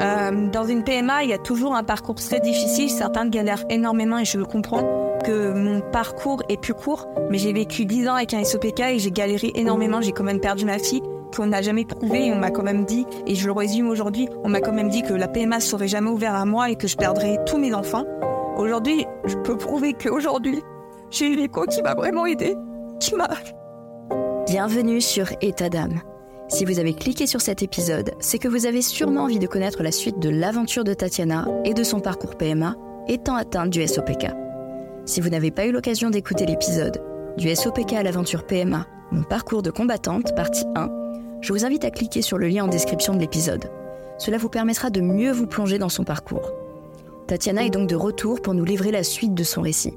Euh, dans une PMA, il y a toujours un parcours très difficile. Certains galèrent énormément et je comprends que mon parcours est plus court. Mais j'ai vécu 10 ans avec un SOPK et j'ai galéré énormément. J'ai quand même perdu ma fille qu'on n'a jamais prouvé on m'a quand même dit, et je le résume aujourd'hui, on m'a quand même dit que la PMA serait jamais ouverte à moi et que je perdrais tous mes enfants. Aujourd'hui, je peux prouver qu'aujourd'hui, j'ai une écho qui m'a vraiment aidé, qui m'a... Bienvenue sur État d'âme. Si vous avez cliqué sur cet épisode, c'est que vous avez sûrement envie de connaître la suite de l'aventure de Tatiana et de son parcours PMA étant atteinte du SOPK. Si vous n'avez pas eu l'occasion d'écouter l'épisode du SOPK à l'aventure PMA, mon parcours de combattante, partie 1, je vous invite à cliquer sur le lien en description de l'épisode. Cela vous permettra de mieux vous plonger dans son parcours. Tatiana est donc de retour pour nous livrer la suite de son récit.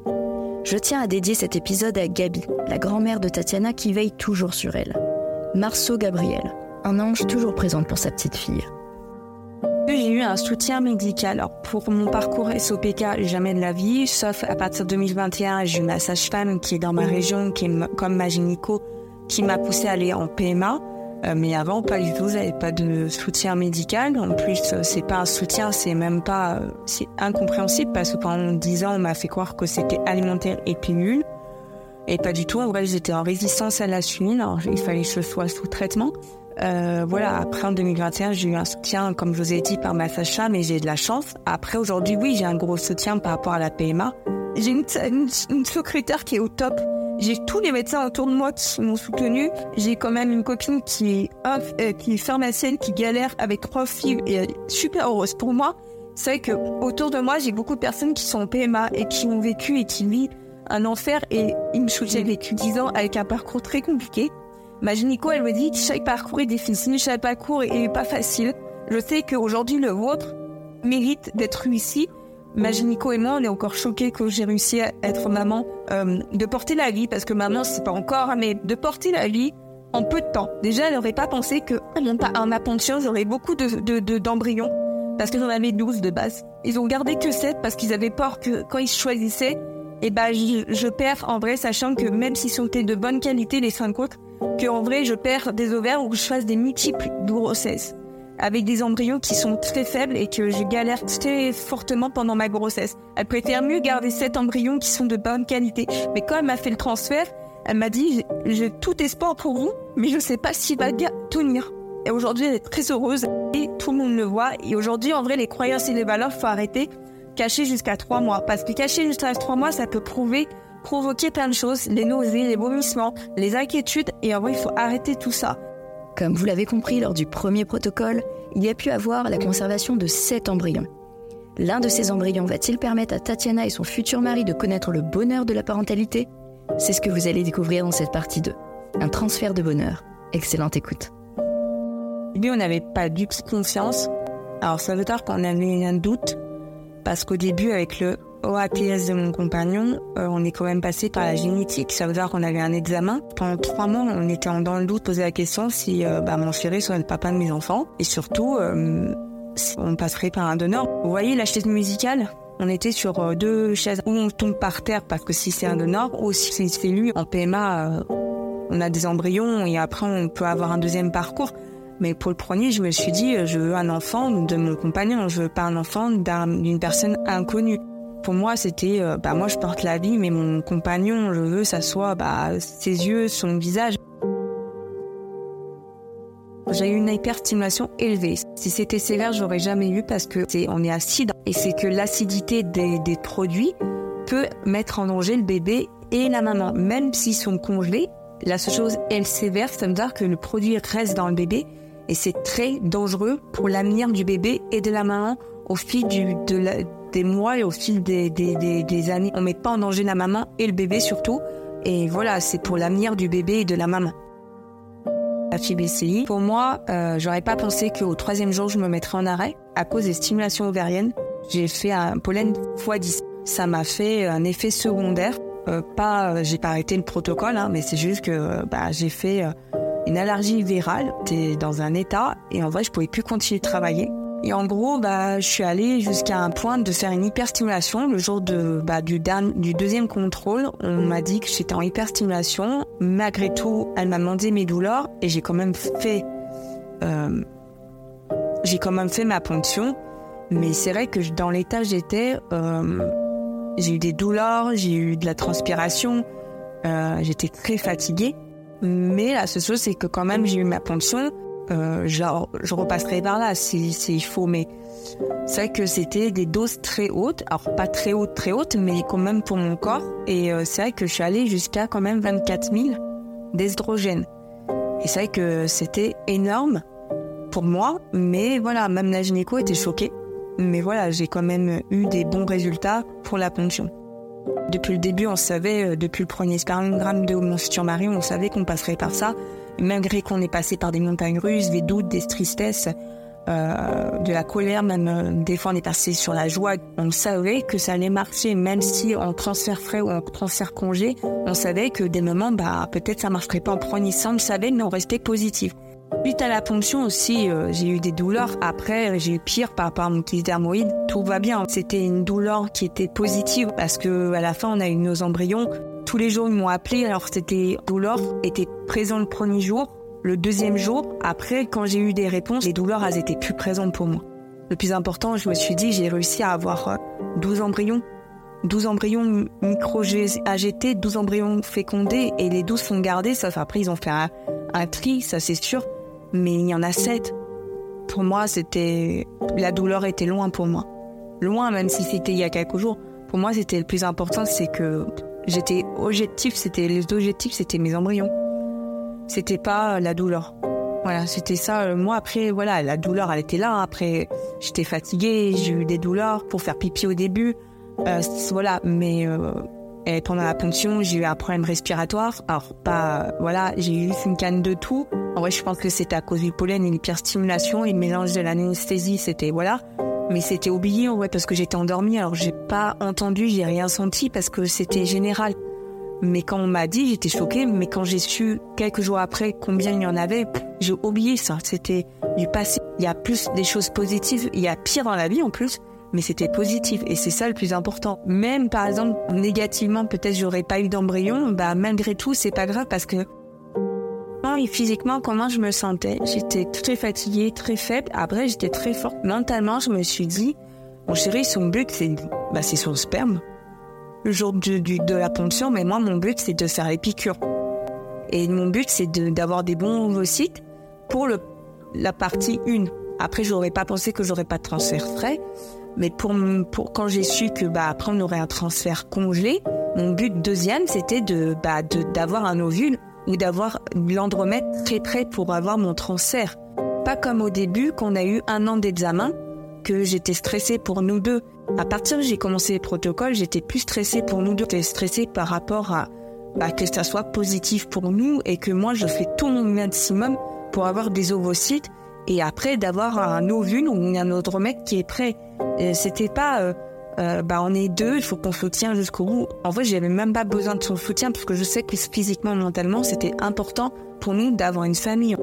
Je tiens à dédier cet épisode à Gabi, la grand-mère de Tatiana qui veille toujours sur elle. Marceau Gabriel, un ange toujours présente pour sa petite fille. J'ai eu un soutien médical. Alors pour mon parcours SOPK, jamais de la vie, sauf à partir de 2021, j'ai eu ma sage-femme qui est dans ma région, qui est comme ma gynéco, qui m'a poussé à aller en PMA. Euh, mais avant, pas du tout, j'avais pas de soutien médical. En plus, euh, c'est pas un soutien, c'est même pas, euh, c'est incompréhensible parce que pendant 10 ans, on m'a fait croire que c'était alimentaire et pilule. Et pas du tout. En vrai, j'étais en résistance à l'insuline. Alors, il fallait que je sois sous traitement. Euh, voilà, après en 2021, j'ai eu un soutien, comme je vous ai dit, par ma sacha, mais j'ai de la chance. Après, aujourd'hui, oui, j'ai un gros soutien par rapport à la PMA. J'ai une, une, secrétaire qui est au top. J'ai tous les médecins autour de moi qui m'ont soutenu. J'ai quand même une copine qui est, euh, qui est pharmacienne, qui galère avec trois filles et elle est super heureuse pour moi. C'est vrai que autour de moi, j'ai beaucoup de personnes qui sont en PMA et qui ont vécu et qui vivent un enfer et il me j'ai vécu 10 ans avec un parcours très compliqué. Ma gynéco, elle me dit que chaque parcours est difficile, chaque parcours est pas facile. Je sais qu'aujourd'hui, le vôtre mérite d'être ici. Ma gynéco et moi, on est encore choqués que j'ai réussi à être maman, euh, de porter la vie, parce que maman, c'est pas encore, mais de porter la vie en peu de temps. Déjà, elle n'aurait pas pensé que à ma pension, j'aurais beaucoup de, d'embryons, parce que j'en avais 12 de base. Ils ont gardé que 7 parce qu'ils avaient peur que quand ils choisissaient, et eh ben je, perds en vrai, sachant que même s'ils sont de bonne qualité, les 5 autres, que en vrai je perds des ovaires ou que je fasse des multiples grossesses avec des embryons qui sont très faibles et que je galère très fortement pendant ma grossesse. Elle préfère mieux garder 7 embryons qui sont de bonne qualité. Mais quand elle m'a fait le transfert, elle m'a dit j'ai tout espoir pour vous, mais je sais pas s'il va tenir. Et aujourd'hui, elle est très heureuse et tout le monde le voit. Et aujourd'hui, en vrai, les croyances et les valeurs, faut arrêter cacher jusqu'à trois mois. Parce que cacher jusqu'à trois mois, ça peut prouver, provoquer plein de choses, les nausées, les vomissements, les inquiétudes, et en vrai, il faut arrêter tout ça. Comme vous l'avez compris lors du premier protocole, il y a pu avoir la conservation de sept embryons. L'un de ces embryons va-t-il permettre à Tatiana et son futur mari de connaître le bonheur de la parentalité? C'est ce que vous allez découvrir dans cette partie 2. Un transfert de bonheur. Excellente écoute. Lui, on n'avait pas du tout confiance. Alors ça veut dire qu'on avait un doute parce qu'au début, avec le OAPS de mon compagnon, euh, on est quand même passé par la génétique. Ça veut dire qu'on avait un examen. Pendant trois mois, on était dans le doute, poser la question si euh, bah, mon chéri serait le papa de mes enfants. Et surtout, euh, on passerait par un donneur. Vous voyez la chaise musicale? On était sur deux chaises où on tombe par terre parce que si c'est un donneur ou si c'est lui en PMA, on a des embryons et après on peut avoir un deuxième parcours. Mais pour le premier, je me suis dit, euh, je veux un enfant de mon compagnon, je veux pas un enfant d'une personne inconnue. Pour moi, c'était, euh, bah moi je porte la vie, mais mon compagnon, je veux ça soit bah, ses yeux, son visage. J'ai eu une hyperstimulation élevée. Si c'était sévère, j'aurais jamais eu parce que c'est, on est acide et c'est que l'acidité des, des produits peut mettre en danger le bébé et la maman, même s'ils sont congelés. La seule chose, elle sévère, ça veut dire que le produit reste dans le bébé et c'est très dangereux pour l'avenir du bébé et de la maman au fil du, de des mois et au fil des, des, des, années. On met pas en danger la maman et le bébé surtout. Et voilà, c'est pour l'avenir du bébé et de la maman. La FIBCI, pour moi, euh, j'aurais pas pensé qu'au troisième jour, je me mettrais en arrêt à cause des stimulations ovariennes. J'ai fait un pollen x10. Ça m'a fait un effet secondaire. Euh, pas, j'ai pas arrêté le protocole, hein, mais c'est juste que bah, j'ai fait euh, une allergie virale. J'étais dans un état et en vrai, je pouvais plus continuer de travailler. Et en gros, bah, je suis allée jusqu'à un point de faire une hyperstimulation. Le jour de, bah, du, deuxième contrôle, on m'a dit que j'étais en hyperstimulation. Malgré tout, elle m'a demandé mes douleurs et j'ai quand même fait euh, j'ai quand même fait ma ponction. Mais c'est vrai que dans l'état j'étais, euh, j'ai eu des douleurs, j'ai eu de la transpiration, euh, j'étais très fatiguée. Mais la seule chose, c'est que quand même j'ai eu ma ponction. Euh, je repasserai par là si, si il faut, mais c'est vrai que c'était des doses très hautes. Alors pas très hautes, très hautes, mais quand même pour mon corps. Et euh, c'est vrai que je suis allée jusqu'à quand même 24 000 d'estrogène. Et c'est vrai que c'était énorme pour moi, mais voilà, même la gynéco était choquée. Mais voilà, j'ai quand même eu des bons résultats pour la ponction. Depuis le début, on savait, euh, depuis le premier spermogramme de mon futur on savait qu'on passerait par ça. malgré qu'on ait passé par des montagnes russes, des doutes, des tristesses, euh, de la colère, même euh, des fois on est passé sur la joie. On savait que ça allait marcher, même si en transfert frais ou en transfert congé, on savait que des moments, bah peut-être ça marcherait pas en premier on savait, mais on restait positif. Suite à la ponction aussi, euh, j'ai eu des douleurs. Après, j'ai eu pire par rapport à mon dermoïde. Tout va bien. C'était une douleur qui était positive parce que à la fin, on a eu nos embryons. Tous les jours, ils m'ont appelé. Alors, c'était douleur était présent le premier jour. Le deuxième jour, après, quand j'ai eu des réponses, les douleurs, elles étaient plus présentes pour moi. Le plus important, je me suis dit, j'ai réussi à avoir 12 euh, embryons. 12 embryons micro-AGT, 12 embryons fécondés, et les 12 sont gardés, sauf après, ils ont fait un tri, ça c'est sûr, mais il y en a 7. Pour moi, c'était. La douleur était loin pour moi. Loin, même si c'était il y a quelques jours. Pour moi, c'était le plus important, c'est que j'étais objectif, c'était les objectifs, c'était mes embryons c'était pas la douleur. Voilà, c'était ça. Moi, après, voilà, la douleur, elle était là. Après, j'étais fatiguée, j'ai eu des douleurs pour faire pipi au début. Euh, voilà, mais euh, et pendant la ponction, j'ai eu un problème respiratoire. Alors, pas, voilà, j'ai eu une canne de tout. En vrai, je pense que c'était à cause du pollen et l'hyperstimulation et le mélange de l'anesthésie, c'était, voilà. Mais c'était oublié, en vrai, parce que j'étais endormie. Alors, j'ai pas entendu, j'ai rien senti parce que c'était général. Mais quand on m'a dit, j'étais choquée. Mais quand j'ai su quelques jours après combien il y en avait, j'ai oublié ça. C'était du passé. Il y a plus des choses positives. Il y a pire dans la vie en plus. Mais c'était positif et c'est ça le plus important. Même par exemple négativement, peut-être j'aurais pas eu d'embryon, bah malgré tout c'est pas grave parce que physiquement comment je me sentais, j'étais très fatiguée, très faible. Après j'étais très forte. Mentalement je me suis dit, mon chéri son but c'est bah, c'est son sperme le jour de la ponction, mais moi, mon but, c'est de faire les piqûres. Et mon but, c'est d'avoir des bons ovocytes pour le, la partie 1. Après, j'aurais pas pensé que j'aurais pas de transfert frais, mais pour, quand j'ai su que bah après on aurait un transfert congelé, mon but deuxième, c'était de bah d'avoir un ovule ou d'avoir l'andromètre très prêt pour avoir mon transfert. Pas comme au début, qu'on a eu un an d'examen, que j'étais stressée pour nous deux. À partir où j'ai commencé les protocoles, j'étais plus stressée pour nous deux. J'étais stressée par rapport à bah, que ça soit positif pour nous et que moi je fais tout mon maximum pour avoir des ovocytes et après d'avoir un ovule ou un mec qui est prêt. C'était pas euh, euh, bah on est deux, il faut qu'on soutienne jusqu'au bout. En vrai, j'avais même pas besoin de son soutien parce que je sais que physiquement, mentalement, c'était important pour nous d'avoir une famille.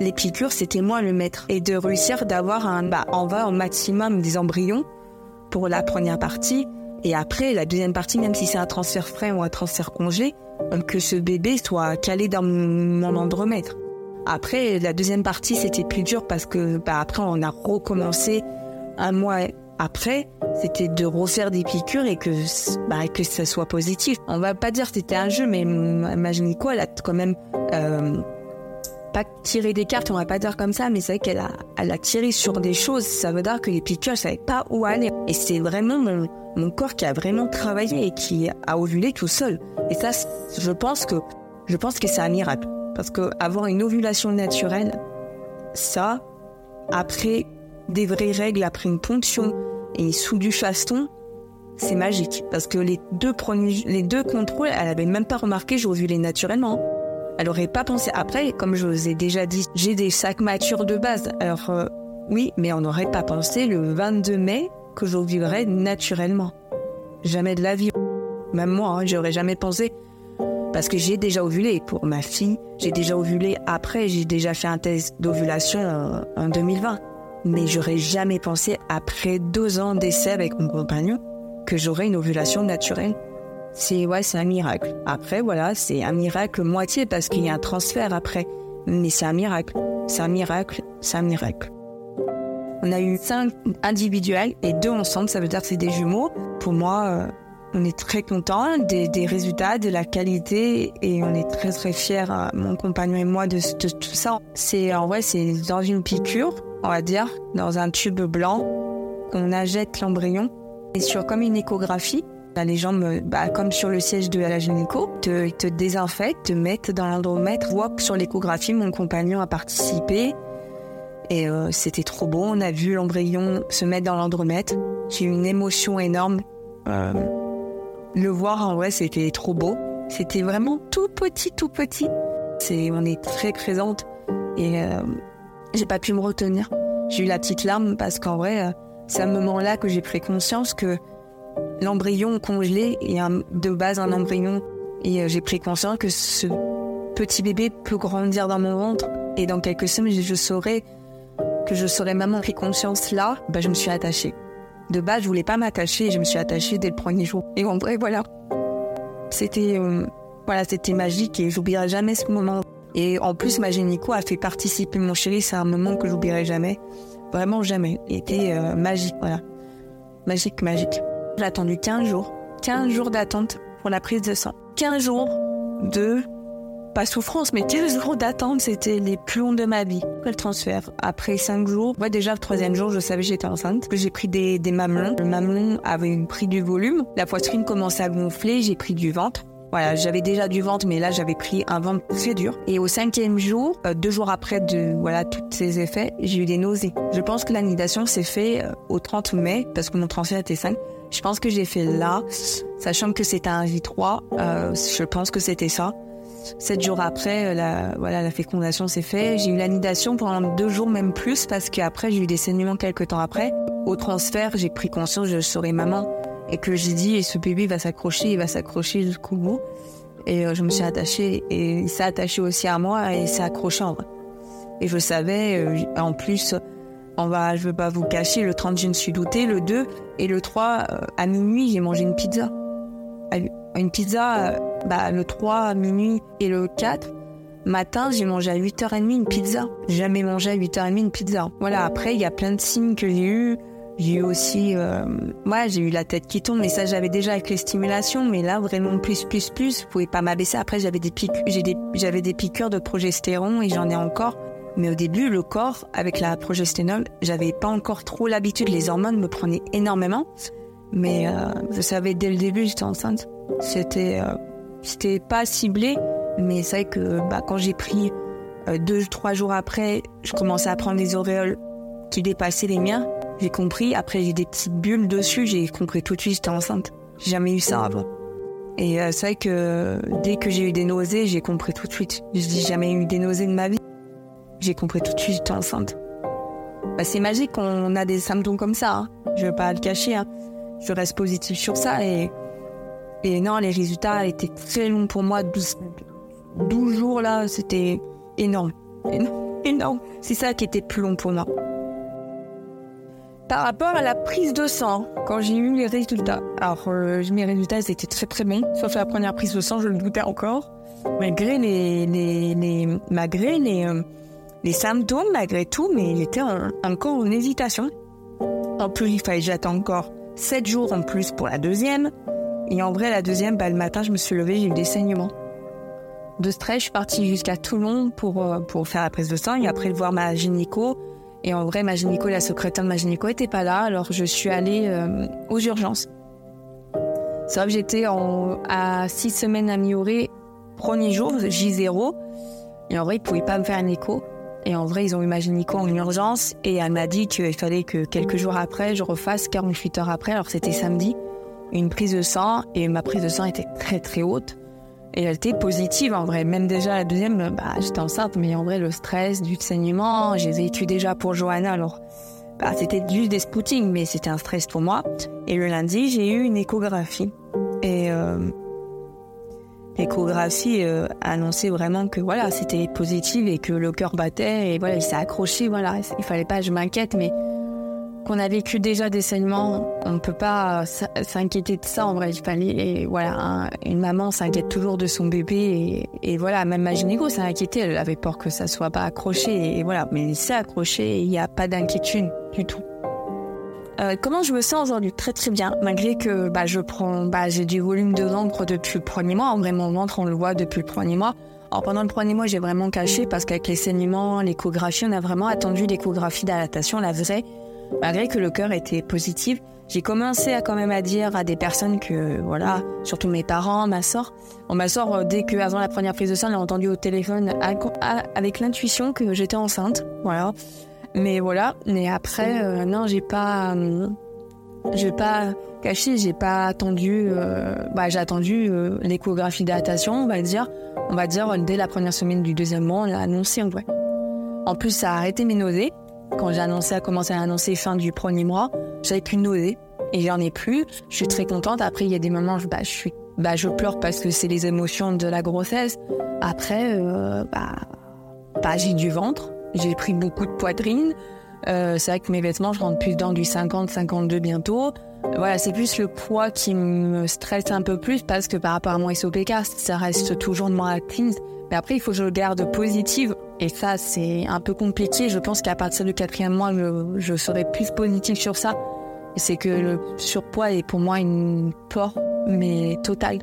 Les piqûres, c'était moi le maître et de réussir d'avoir un, bah, on va au maximum des embryons pour la première partie. Et après, la deuxième partie, même si c'est un transfert frais ou un transfert congé, euh, que ce bébé soit calé dans mon andromètre. Après, la deuxième partie, c'était plus dur parce que bah, après, on a recommencé un mois après. C'était de refaire des piqûres et que, bah, que ça soit positif. On va pas dire que c'était un jeu, mais imaginez quoi, elle a quand même euh, pas tiré des cartes, on va pas dire comme ça, mais c'est vrai qu'elle a, elle a tiré sur des choses. Ça veut dire que les piqûres, je savais pas où aller. Et c'est vraiment mon, mon, corps qui a vraiment travaillé et qui a ovulé tout seul. Et ça, je pense que, je pense que c'est un miracle. Parce que avoir une ovulation naturelle, ça, après des vraies règles, après une ponction et sous du faston, c'est magique. Parce que les deux les deux contrôles, elle avait même pas remarqué, j'ai ovulé naturellement. Elle aurait pas pensé. Après, comme je vous ai déjà dit, j'ai des sacs matures de base. Alors, euh, oui, mais on n'aurait pas pensé le 22 mai que j'ovulerais naturellement. Jamais de la vie. Même moi, hein, j'aurais jamais pensé. Parce que j'ai déjà ovulé pour ma fille. J'ai déjà ovulé après. J'ai déjà fait un test d'ovulation en, en 2020. Mais j'aurais jamais pensé, après deux ans d'essai avec mon compagnon, que j'aurais une ovulation naturelle c'est ouais, c'est un miracle. Après, voilà, c'est un miracle moitié parce qu'il y a un transfert après. Mais c'est un miracle. C'est un miracle. C'est un miracle. On a eu cinq individuels et deux ensemble, ça veut dire que c'est des jumeaux. Pour moi, euh, on est très content des, résultats, de la qualité et on est très très fiers, euh, mon compagnon et moi, de, tout ça. C'est en vrai, c'est dans une piqûre, on va dire, dans un tube blanc qu'on injecte l'embryon et sur comme une échographie. Les gens, bah, comme sur le siège de la gynéco, te, te désinfectent, te mettent dans l'endromètre. Voit sur l'échographie, mon compagnon a participé. Et euh, c'était trop beau. On a vu l'embryon se mettre dans l'endromètre. J'ai eu une émotion énorme. Euh, le voir en vrai, c'était trop beau. C'était vraiment tout petit, tout petit. C'est, on est très présente et euh, j'ai pas pu me retenir. J'ai eu la petite larme parce qu'en vrai, euh, c'est à ce moment-là que j'ai pris conscience que l'embryon congelé est de base un embryon et euh, j'ai pris conscience que ce petit bébé peut grandir dans mon ventre et dans quelques semaines, je saurais que je serais maman. Pris conscience là, bah, je me suis attachée. De base, je voulais pas m'attacher je me suis attachée dès le premier jour. Et en vrai, voilà. C'était euh, voilà, c'était magique et j'oublierai jamais ce moment. Et en plus, ma gynéco a fait participer mon chéri, c'est un moment que j'oublierai jamais. Vraiment jamais. Il était euh, magique, voilà. Magique, magique. J'ai attendu 15 jours. 15 jours d'attente pour la prise de sang. 15 jours de pas souffrance, mais 15 jours d'attente, c'était les plus longs de ma vie. Après le transfert, après 5 jours, ouais, déjà le troisième jour, je savais que j'étais enceinte. J'ai pris des, des mamelons. Le mamelon avait pris du volume. La poitrine commençait à gonfler, j'ai pris du ventre. Voilà, j'avais déjà du ventre, mais là j'avais pris un ventre très dur. Et au cinquième jour, euh, deux jours après de voilà tous ces effets, j'ai eu des nausées. Je pense que l'anidation s'est fait euh, au 30 mai parce que mon transfert était 5. Je pense que j'ai fait là, sachant que c'était un J3. Euh, je pense que c'était ça. Sept jours après, euh, la, voilà, la fécondation s'est faite. J'ai eu l'anidation pendant deux jours, même plus, parce qu'après, j'ai eu des saignements quelques temps après. Au transfert, j'ai pris conscience je serais maman et que j'ai dit, et ce bébé va s'accrocher, il va s'accrocher jusqu'au bout. Et euh, je me suis attachée, et il s'est attaché aussi à moi, et s'est accroché en vrai. Et je savais, euh, en plus, on va, je veux pas vous cacher, le 30, je me suis doutée, le 2 et le 3, à minuit, j'ai mangé une pizza. Une pizza, euh, bah, le 3 à minuit et le 4 matin, j'ai mangé à 8h30 une pizza. Jamais mangé à 8h30 une pizza. Voilà, après, il y a plein de signes que j'ai eu. J'ai eu aussi, euh, j'ai eu la tête qui tourne, mais ça j'avais déjà avec les stimulations, mais là vraiment plus, plus, plus, je pouvais pas m'abaisser. Après j'avais des piqûres, j'avais des piqûres de progestérone et j'en ai encore. Mais au début, le corps, avec la progestérone, j'avais pas encore trop l'habitude. Les hormones me prenaient énormément. Mais euh, je savais dès le début, j'étais enceinte. C'était, euh, c'était pas ciblé, mais c'est vrai que bah, quand j'ai pris euh, deux, trois jours après, je commençais à prendre des auréoles qui dépassaient les miens. J'ai compris. Après, j'ai des petites bulles dessus. J'ai compris tout de suite, j'étais enceinte. J'ai jamais eu ça avant. Et c'est vrai que dès que j'ai eu des nausées, j'ai compris tout de suite. Je dis jamais eu des nausées de ma vie. J'ai compris tout de suite, j'étais enceinte. Bah, c'est magique qu'on a des symptômes comme ça. Hein. Je veux pas le cacher. Hein je reste positif sur ça. Et, et non, les résultats étaient très longs pour moi. 12, 12 jours là, c'était énorme. Énorme. C'est ça qui était plus long pour moi. Par rapport à la prise de sang, quand j'ai eu les résultats, alors euh, mes résultats étaient très très bons, sauf la première prise de sang, je le doutais encore. Malgré les, malgré euh, les symptômes, malgré tout, mais j'étais encore en hésitation. En plus, il fallait j'attends encore 7 jours en plus pour la deuxième. Et en vrai, la deuxième, bah, le matin, je me suis levée, j'ai eu des saignements. De stress, je suis partie jusqu'à Toulon pour, euh, pour faire la prise de sang et après voir ma gynéco. Et en vrai, ma gynéco, la secrétaire de ma gynéco était pas là, alors je suis allée euh, aux urgences. C'est vrai que j'étais à 6 semaines améliorée, premier jour, J0. Et en vrai, ils pouvaient pas me faire un écho. Et en vrai, ils ont eu ma gynéco en urgence et elle m'a dit qu'il fallait que quelques jours après, je refasse 48 heures après. Alors c'était samedi, une prise de sang et ma prise de sang était très très haute. Et elle était positive en vrai. Même déjà la deuxième, bah, j'étais enceinte, mais en vrai, le stress, du saignement, j'ai vécu déjà pour Johanna. Alors bah, c'était juste des spoutings, mais c'était un stress pour moi. Et le lundi, j'ai eu une échographie. Et euh, l'échographie euh, annonçait vraiment que voilà, c'était positif et que le cœur battait et voilà, il s'est accroché. Voilà, il fallait pas, je m'inquiète, mais qu'on a vécu déjà des saignements, on ne peut pas s'inquiéter de ça en vrai. Et voilà, une maman s'inquiète toujours de son bébé et, voilà, même ma gynéco s'est inquiétée, elle avait peur que ça soit pas accroché et voilà, mais c'est accroché il n'y a pas d'inquiétude du tout. Euh, comment je me sens aujourd'hui? Très très bien, malgré que bah, je prends, bah, j'ai du volume de ventre depuis le premier mois. En vrai, mon ventre, on le voit depuis le premier mois. Alors pendant le premier mois, j'ai vraiment caché parce qu'avec les saignements, l'échographie, on a vraiment attendu l'échographie d'adaptation, la vraie. Malgré que le cœur était positif, j'ai commencé à quand même à dire à des personnes que, voilà, surtout mes parents, ma soeur, bon, ma soeur, euh, dès que avant la première prise de sang, elle a entendu au téléphone avec l'intuition que j'étais enceinte, voilà. Mais voilà, mais après, euh, non, j'ai pas, euh, j'ai pas caché, j'ai pas attendu, bah, j'ai attendu l'échographie d'adaptation, on va dire, on va dire dès la première semaine du deuxième mois, on l'a annoncé en vrai. En plus, ça a arrêté mes nausées. Quand j'ai annoncé, a commencé à annoncer fin du premier mois, j'avais plus de nausées et j'en ai plus. Je suis très contente. Après, il y a des moments, bah, je suis, bah, je pleure parce que c'est les émotions de la grossesse. Après, euh, bah, bah, j'ai du ventre, j'ai pris beaucoup de poitrine. Euh, c'est vrai que mes vêtements, je rentre plus dans du 50-52 bientôt. Voilà, c'est plus le poids qui me stresse un peu plus parce que par rapport à mon SOPK, ça reste toujours de moins active. Mais après, il faut que je le garde positive. Et ça, c'est un peu compliqué. Je pense qu'à partir du quatrième mois, je, serai plus positive sur ça. C'est que le surpoids est pour moi une peur, mais totale.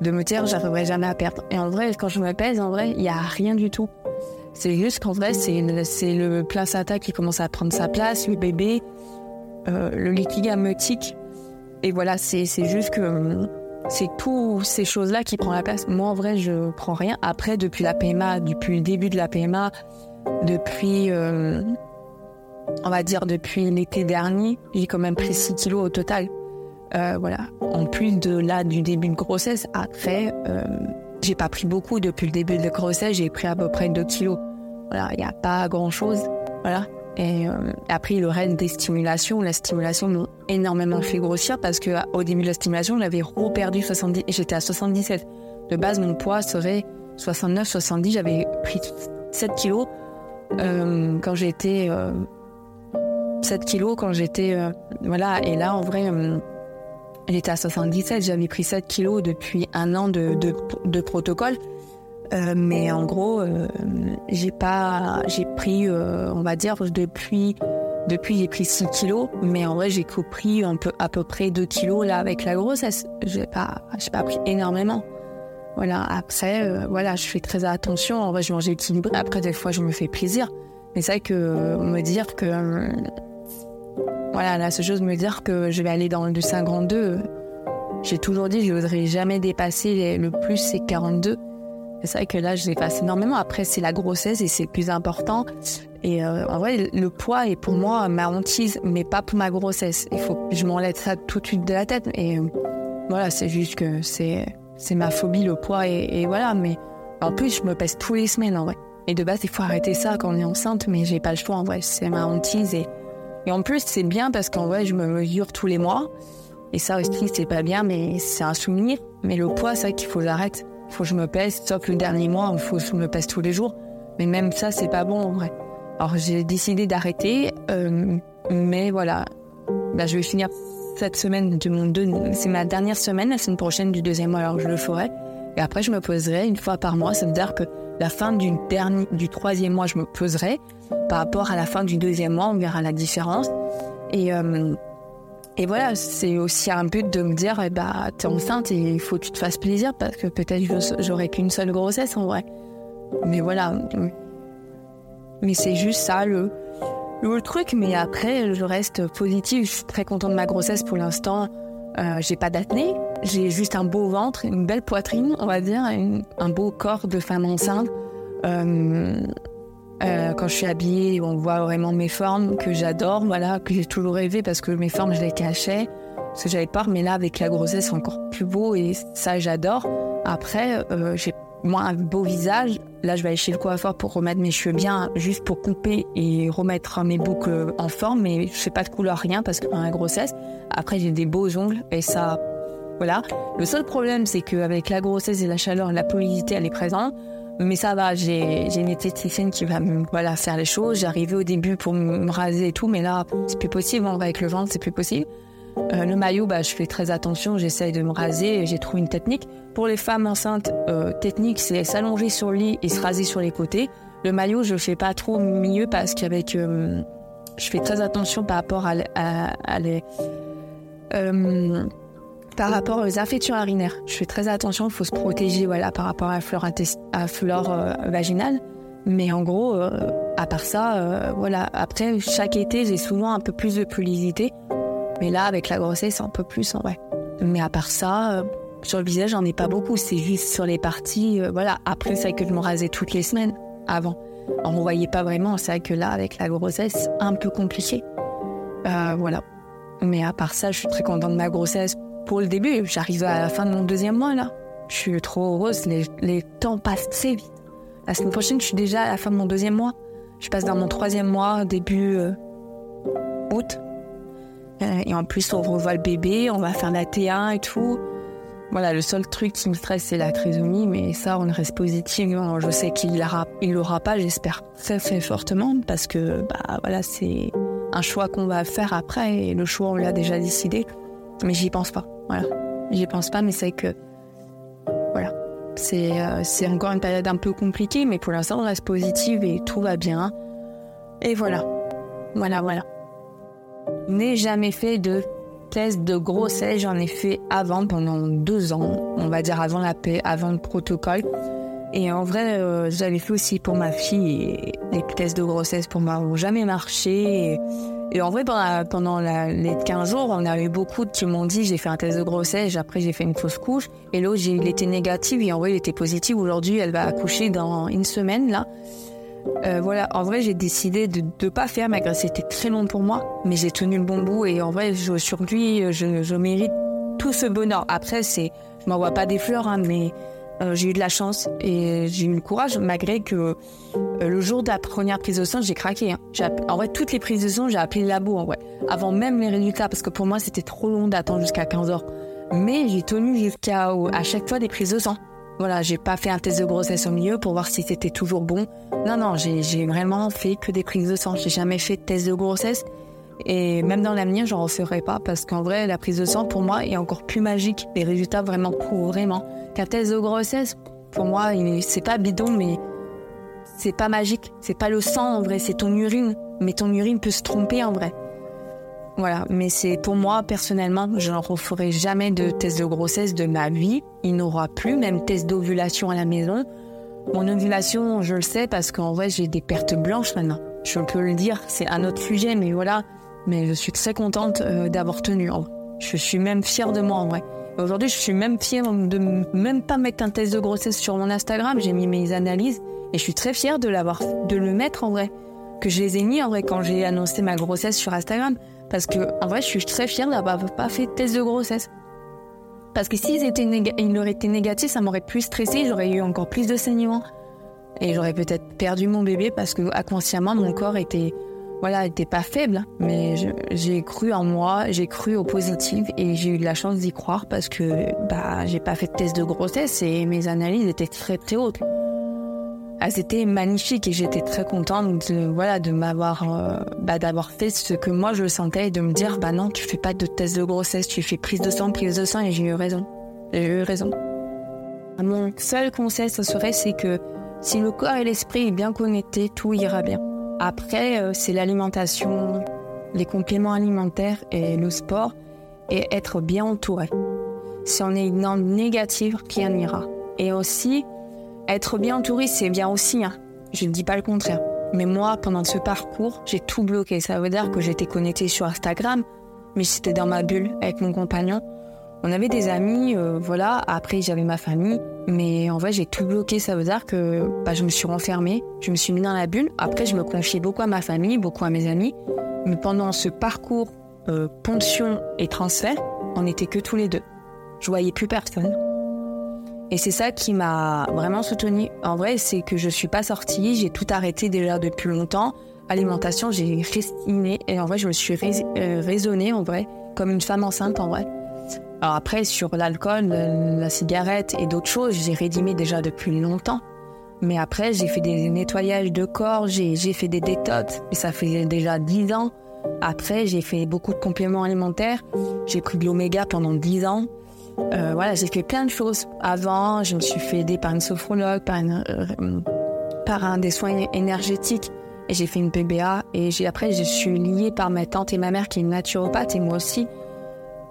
De me dire, j'arriverai jamais à perdre. Et en vrai, quand je me pèse, en vrai, il n'y a rien du tout. C'est juste qu'en vrai, c'est le placenta qui commence à prendre sa place, le bébé, euh, le liquide ameutique. Et voilà, c'est juste que c'est toutes ces choses-là qui prennent la place. Moi, en vrai, je prends rien. Après, depuis la PMA, depuis le début de la PMA, depuis, euh, on va dire, depuis l'été dernier, j'ai quand même pris 6 kilos au total. Euh, voilà. En plus de là, du début de grossesse, après, euh, j'ai pas pris beaucoup depuis le début de la grossesse, j'ai pris à peu près 2 kilos. Voilà, il n'y a pas grand chose. Voilà. Et euh, après, le reste des stimulations, la stimulation m'a énormément fait grossir parce que au début de la stimulation, j'avais reperdu 70 et j'étais à 77. De base, mon poids serait 69, 70. J'avais pris 7 kilos euh, quand j'étais 7 euh, kilos quand j'étais voilà. Et là, en vrai, j'étais à 77. J'avais pris 7 kilos depuis un an de, de protocole. Euh, mais en gros, euh, j'ai pas, j'ai pris, euh, on va dire depuis, depuis j'ai pris 6 kilos, mais en vrai j'ai pris un peu, à peu près 2 kilos là avec la grossesse. J'ai pas, j'ai pas pris énormément. Voilà. Après, voilà, je fais très attention. En vrai, je mange équilibré. Après, des fois, je me fais plaisir. Mais c'est vrai que me dire que, voilà, la seule chose, me dire que je vais aller dans le 52. J'ai toujours dit, je n'oserais jamais dépasser le plus, c'est 42. C'est vrai que là, je passe énormément. Après, c'est la grossesse et c'est plus important. Et euh, en vrai, le poids est pour moi ma hantise, mais pas pour ma grossesse. Il faut que je m'enlève ça tout de suite de la tête. Et euh, voilà, c'est juste que c'est, c'est ma phobie, le poids. Et, voilà, mais en plus, je me pèse tous les semaines en vrai. Et de base, il faut arrêter ça quand on est enceinte, mais j'ai pas le choix en vrai. C'est ma hantise. Et, et en plus, c'est bien parce qu'en vrai, je me mesure tous les mois. Et ça aussi, c'est pas bien, mais c'est un souvenir. Mais le poids, c'est vrai qu'il faut l'arrêter. Faut que je me pèse, sauf le dernier mois, il faut que je me pèse tous les jours. Mais même ça, c'est pas bon en vrai. Alors j'ai décidé d'arrêter, euh, mais voilà, bah, je vais finir cette semaine de mon deux, c'est ma dernière semaine, la semaine prochaine du deuxième mois, alors je le ferai. Et après, je me poserai une fois par mois. Ça veut dire que la fin du dernier, du troisième mois, je me poserai. Par rapport à la fin du deuxième mois, on verra la différence. Et euh, et voilà, c'est aussi un but de me dire, eh bah, t'es enceinte et il faut que tu te fasses plaisir parce que peut-être j'aurai qu'une seule grossesse en vrai. Mais voilà. Mais c'est juste ça le, le truc. Mais après, je reste positive. Je suis très contente de ma grossesse pour l'instant. Euh, j'ai pas d'acné. J'ai juste un beau ventre, une belle poitrine, on va dire, un beau corps de femme enceinte. Euh, euh, quand je suis habillée, on voit vraiment mes formes que j'adore, voilà, que j'ai toujours rêvé parce que mes formes, je les cachais, parce que j'avais peur. Mais là, avec la grossesse, c'est encore plus beau et ça, j'adore. Après, euh, j'ai moi un beau visage. Là, je vais aller chez le coiffeur pour remettre mes cheveux bien, juste pour couper et remettre mes boucles en forme. Mais je fais pas de couleur, rien, parce que la grossesse, après, j'ai des beaux ongles et ça, voilà. Le seul problème, c'est qu'avec la grossesse et la chaleur, la polidité, elle est présente. Mais ça va, j'ai une esthéticienne qui va me voilà, faire les choses. J'arrivais au début pour me raser et tout, mais là, c'est plus possible. Avec le ventre, c'est plus possible. Euh, le maillot, bah, je fais très attention, j'essaye de me raser, j'ai trouvé une technique. Pour les femmes enceintes, euh, technique, c'est s'allonger sur le lit et se raser sur les côtés. Le maillot, je fais pas trop mieux parce qu'avec, euh, je fais très attention par rapport à, à, les, euh, par rapport aux infections urinaires. Je fais très attention, il faut se protéger, voilà, par rapport à la flore, flore vaginale. Mais en gros, à part ça, voilà. Après, chaque été, j'ai souvent un peu plus de pulisité. Mais là, avec la grossesse, un peu plus en vrai. Mais à part ça, euh, sur le visage, j'en ai pas beaucoup. C'est juste sur les parties. Euh, voilà. Après, c'est que je me rasais toutes les semaines avant. On ne voyait pas vraiment. C'est vrai que là, avec la grossesse, un peu compliqué. Euh, voilà. Mais à part ça, je suis très contente de ma grossesse. Pour le début, j'arrive à la fin de mon deuxième mois là. Je suis trop heureuse. Les, les temps passent très vite. La semaine prochaine, je suis déjà à la fin de mon deuxième mois. Je passe dans mon troisième mois, début août. Euh, et en plus, on revoit le bébé, on va faire la T1 et tout. Voilà, le seul truc qui me stresse, c'est la trisomie, mais ça, on reste positif. Je sais qu'il l'aura, il l'aura pas, j'espère très, très fortement, parce que, bah, voilà, c'est un choix qu'on va faire après, et le choix, on l'a déjà décidé. Mais j'y pense pas, voilà. J'y pense pas, mais c'est que, voilà. C'est, euh, encore une période un peu compliquée, mais pour l'instant, on reste positive et tout va bien. Et voilà. Voilà, voilà n'ai jamais fait de test de grossesse. J'en ai fait avant, pendant deux ans, on va dire avant la paix, avant le protocole. Et en vrai, euh, j'avais fait aussi pour ma fille et les tests de grossesse pour moi n'ont jamais marché. En vrai, pendant, les 15 jours, on a eu beaucoup qui m'ont dit j'ai fait un test de grossesse, après j'ai fait une fausse couche. Et l'autre, il était négatif et en vrai, il était positif. Aujourd'hui, elle va accoucher dans une semaine là. Euh, voilà, en vrai, j'ai décidé de ne pas faire. Ma grossesse était très longue pour moi, mais j'ai tenu le bon bout et en vrai, lui, je, je, mérite tout ce bonheur. Après, c'est, je m'envoie pas des fleurs, hein, mais euh, j'ai eu de la chance et j'ai eu le courage, malgré que euh, le jour de la première prise de sang, j'ai craqué. Hein. En vrai, toutes les prises de sang, j'ai appelé le labo, avant même les résultats, parce que pour moi, c'était trop long d'attendre jusqu'à 15 heures. Mais j'ai tenu jusqu'à à chaque fois des prises de sang. Voilà, j'ai pas fait un test de grossesse au milieu pour voir si c'était toujours bon. Non, non, j'ai vraiment fait que des prises de sang. J'ai jamais fait de test de grossesse. Et même dans l'avenir, j'en referai pas parce qu'en vrai, la prise de sang pour moi est encore plus magique. Les résultats vraiment prouvent vraiment qu'un test de grossesse, pour moi, c'est pas bidon, mais c'est pas magique. C'est pas le sang en vrai, c'est ton urine. Mais ton urine peut se tromper en vrai. Voilà, mais c'est pour moi personnellement, je ne referai jamais de test de grossesse de ma vie. Il n'aura plus, même test d'ovulation à la maison. Mon ovulation, je le sais parce qu'en vrai, j'ai des pertes blanches maintenant. Je peux le dire, c'est un autre sujet, mais voilà. Mais je suis très contente euh, d'avoir tenu. Je suis même fière de moi en vrai. Aujourd'hui, je suis même fière de même pas mettre un test de grossesse sur mon Instagram. J'ai mis mes analyses et je suis très fière de l'avoir, de le mettre en vrai. Que je les ai mis en vrai quand j'ai annoncé ma grossesse sur Instagram. Parce que, en vrai, je suis très fière d'avoir pas fait de test de grossesse. Parce que s'ils étaient il aurait été négatif, ça m'aurait plus stressé, j'aurais eu encore plus de saignements. Et j'aurais peut-être perdu mon bébé parce que, inconsciemment, mon corps était, voilà, était pas faible. Mais j'ai cru en moi, j'ai cru au positif et j'ai eu de la chance d'y croire parce que, bah, j'ai pas fait de test de grossesse et mes analyses étaient très, très hautes elles étaient magnifiques et j'étais très contente de, voilà, de m'avoir, euh, bah, d'avoir fait ce que moi je sentais et de me dire, bah non, tu fais pas de test de grossesse, tu fais prise de sang, prise de sang et j'ai eu raison. J'ai eu raison. Mon seul conseil, ce serait, c'est que si le corps et l'esprit est bien connectés, tout ira bien. Après, euh, c'est l'alimentation, les compléments alimentaires et le sport et être bien entouré. Si on est dans le négatif, rien n'ira. Et aussi, être bien entouré, c'est bien aussi. Hein. Je ne dis pas le contraire. Mais moi, pendant ce parcours, j'ai tout bloqué. Ça veut dire que j'étais connectée sur Instagram, mais j'étais dans ma bulle avec mon compagnon. On avait des amis, euh, voilà. Après, j'avais ma famille. Mais en vrai, j'ai tout bloqué. Ça veut dire que bah, je me suis renfermée. Je me suis mis dans la bulle. Après, je me confiais beaucoup à ma famille, beaucoup à mes amis. Mais pendant ce parcours euh, ponction et transfert, on n'était que tous les deux. Je voyais plus personne. Et c'est ça qui m'a vraiment soutenue. En vrai, c'est que je suis pas sortie, j'ai tout arrêté déjà depuis longtemps. Alimentation, j'ai restiné et en vrai, je me suis euh, raisonnée en vrai, comme une femme enceinte en vrai. Alors après, sur l'alcool, la cigarette et d'autres choses, j'ai rédimé déjà depuis longtemps. Mais après, j'ai fait des nettoyages de corps, j'ai fait des détox, mais ça fait déjà 10 ans. Après, j'ai fait beaucoup de compléments alimentaires. J'ai pris de l'oméga pendant 10 ans. Euh, voilà, j'ai fait plein de choses. Avant, je me suis fait aider par une sophrologue, par, euh, un des soins énergétiques. Et j'ai fait une PBA. Et après, je suis liée par ma tante et ma mère qui est naturopathe et moi aussi.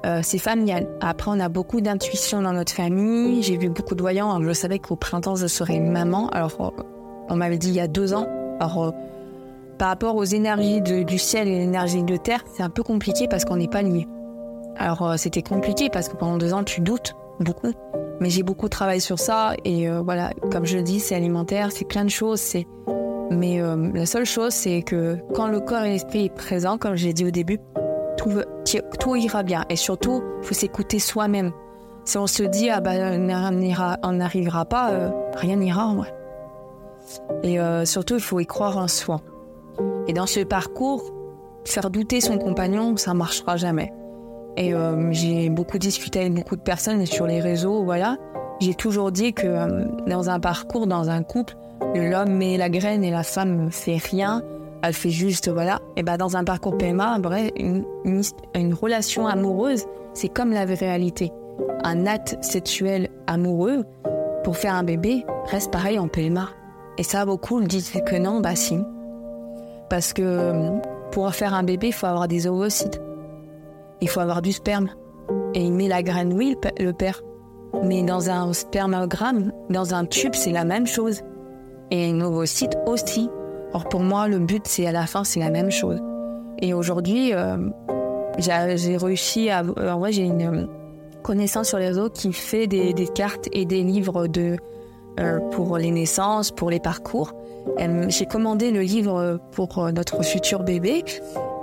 Euh, c'est familial. Après, on a beaucoup d'intuition dans notre famille. J'ai vu beaucoup de voyants. je savais qu'au printemps, je serais maman. Alors, on m'avait dit il y a deux ans. Alors, par rapport aux énergies du ciel et l'énergie de terre, c'est un peu compliqué parce qu'on n'est pas liés. Alors euh, c'était compliqué parce que pendant deux ans tu doutes beaucoup, mais j'ai beaucoup travaillé sur ça et euh, voilà, comme je le dis, c'est alimentaire, c'est plein de choses. C'est mais euh, la seule chose c'est que quand le corps et l'esprit est présent, comme j'ai dit au début, tout, ira bien et surtout il faut s'écouter soi-même. Si on se dit ah bah on n'arrivera pas, rien n'ira en vrai. Et surtout il faut y croire en soi. Et dans ce parcours, faire douter son compagnon, ça marchera jamais. Et euh, j'ai beaucoup discuté avec beaucoup de personnes sur les réseaux, voilà. J'ai toujours dit que euh, dans un parcours, dans un couple, l'homme met la graine et la femme fait rien. Elle fait juste, voilà. Et ben dans un parcours PMA, bref, une, une, relation amoureuse, c'est comme la réalité. Un acte sexuel amoureux pour faire un bébé reste pareil en PMA. Et ça, beaucoup le disent que non, bah si. Parce que euh, pour faire un bébé, il faut avoir des ovocytes. Il faut avoir du sperme. Et il met la graine, oui, le père. Mais dans un spermogramme, dans un tube, c'est la même chose. Et un ovocyte aussi. Or pour moi, le but, c'est à la fin, c'est la même chose. Et aujourd'hui, euh, j'ai réussi à... En vrai, j'ai une euh, connaissance sur les réseaux qui fait des, cartes et des livres de, pour les naissances, pour les parcours. J'ai commandé le livre pour euh, notre futur bébé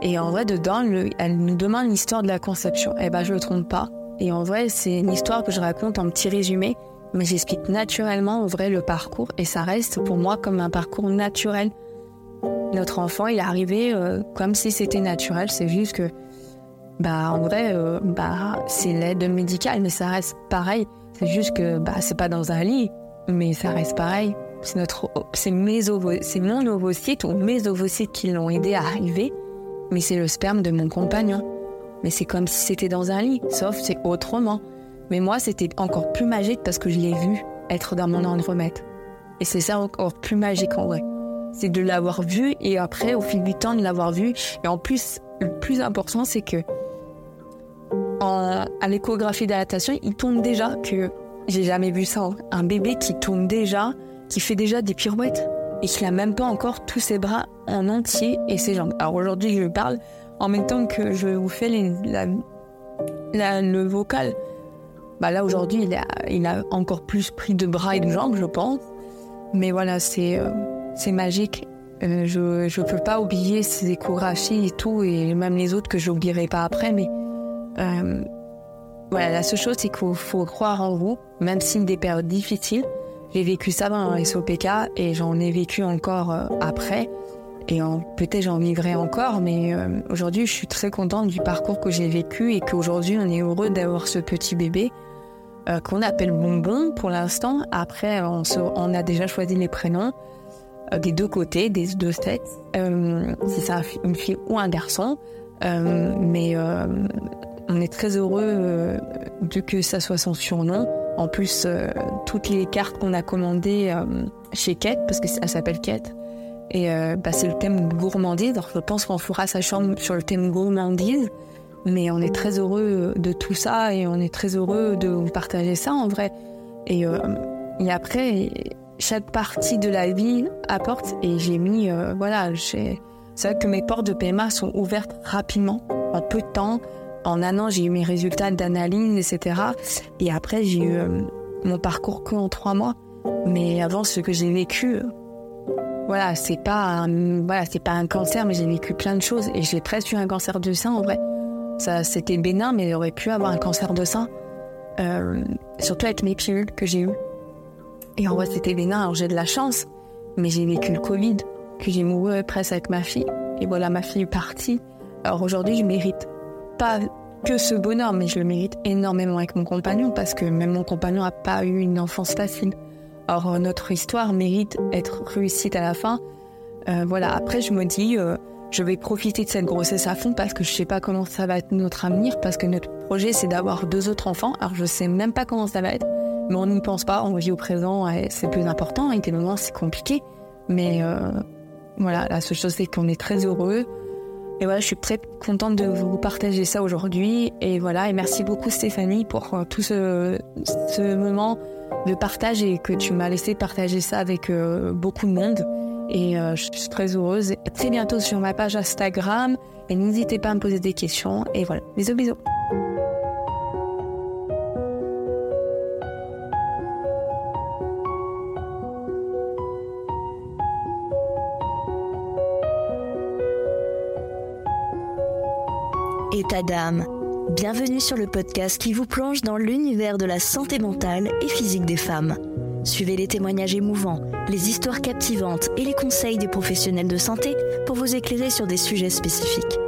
et en vrai dedans elle nous demande l'histoire de la conception. Eh ben je ne trompe pas. Et en vrai c'est une histoire que je raconte en petit résumé, mais j'explique naturellement en vrai le parcours et ça reste pour moi comme un parcours naturel. Notre enfant il est arrivé euh, comme si c'était naturel, c'est juste que bah en vrai euh, bah c'est l'aide médicale mais ça reste pareil. C'est juste que bah c'est pas dans un lit, mais ça reste pareil c'est notre, c'est mes c'est mon ovocyte ou mes ovocytes qui l'ont aidé à arriver, mais c'est le sperme de mon compagnon. Mais c'est comme si c'était dans un lit, sauf c'est autrement. Mais moi, c'était encore plus magique parce que je l'ai vu être dans mon andromètre. Et c'est ça encore plus magique en vrai. C'est de l'avoir vu et après, au fil du temps, de l'avoir vu. Et en plus, le plus important, c'est que à l'échographie d'adaptation, il tourne déjà que j'ai jamais vu ça. Un bébé qui tourne déjà qui fait déjà des pirouettes et qui n'a même pas encore tous ses bras en entier et ses jambes. Alors aujourd'hui, je parle en même temps que je vous fais le vocal. Bah là, aujourd'hui, il a, il a encore plus pris de bras et de jambes, je pense. Mais voilà, c'est euh, c'est magique. Euh, je ne peux pas oublier ces échographies et tout, et même les autres que je n'oublierai pas après. Mais euh, voilà, la seule chose, c'est qu'il faut croire en vous, même si des périodes difficiles. J'ai vécu ça dans un SOPK et j'en ai vécu encore euh, après. Et peut-être j'en vivrai encore, mais euh, aujourd'hui je suis très contente du parcours que j'ai vécu et qu'aujourd'hui on est heureux d'avoir ce petit bébé euh, qu'on appelle Bonbon pour l'instant. Après on, on, a déjà choisi les prénoms des deux côtés, des deux sexes, si c'est une fille ou un garçon. mais on est très heureux de que ça soit son surnom. En plus, euh, toutes les cartes qu'on a commandées euh, chez Kate, parce qu'elle s'appelle Kate, et euh, bah, c'est le thème gourmandise. Alors je pense qu'on fera sa chambre sur le thème gourmandise, mais on est très heureux de tout ça et on est très heureux de vous partager ça en vrai. Et, et après, chaque partie de la vie apporte et j'ai mis, voilà, c'est vrai que mes portes de PMA sont ouvertes rapidement, en peu de temps. En un an, j'ai eu mes résultats d'analyse, etc. Et après, j'ai eu euh, mon parcours que en trois mois. Mais avant, ce que j'ai vécu, euh, voilà, c'est pas voilà, pas un cancer, mais j'ai vécu plein de choses et j'ai presque eu un cancer du sein en vrai. Ça, c'était bénin, mais j'aurais pu avoir un cancer de sein, euh, surtout avec mes pilules que j'ai eues. Et en vrai, c'était bénin. Alors j'ai de la chance, mais j'ai vécu le Covid, que j'ai mouru presque avec ma fille. Et voilà, ma fille est partie. Alors aujourd'hui, je mérite pas que ce bonheur, mais je le mérite énormément avec mon compagnon parce que même mon compagnon n'a pas eu une enfance facile. Alors notre histoire mérite être réussite à la fin. Euh, voilà, après je me dis, euh, je vais profiter de cette grossesse à fond parce que je sais pas comment ça va être notre avenir, parce que notre projet c'est d'avoir deux autres enfants. Alors je sais même pas comment ça va être, mais on n'y pense pas, on vit au présent, c'est plus important, et des moments c'est compliqué. Mais euh, voilà, la seule chose c'est qu'on est très heureux. Et voilà, je suis très contente de vous partager ça aujourd'hui. Et voilà, et merci beaucoup Stéphanie pour euh, tout ce, ce moment de partage et que tu m'as laissé partager ça avec euh, beaucoup de monde. Et euh, je suis très heureuse. À très bientôt sur ma page Instagram. Et n'hésitez pas à me poser des questions. Et voilà, bisous bisous. État d'âme. Bienvenue sur le podcast qui vous plonge dans l'univers de la santé mentale et physique des femmes. Suivez les témoignages émouvants, les histoires captivantes et les conseils des professionnels de santé pour vous éclairer sur des sujets spécifiques.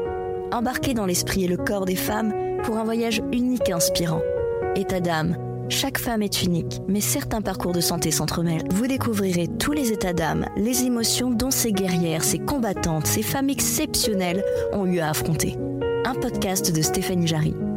Embarquez dans l'esprit et le corps des femmes pour un voyage unique et inspirant. État d'âme. Chaque femme est unique, mais certains parcours de santé s'entremêlent. Vous découvrirez tous les états d'âme, les émotions dont ces guerrières, ces combattantes, ces femmes exceptionnelles ont eu à affronter un podcast de Stéphanie Jarry.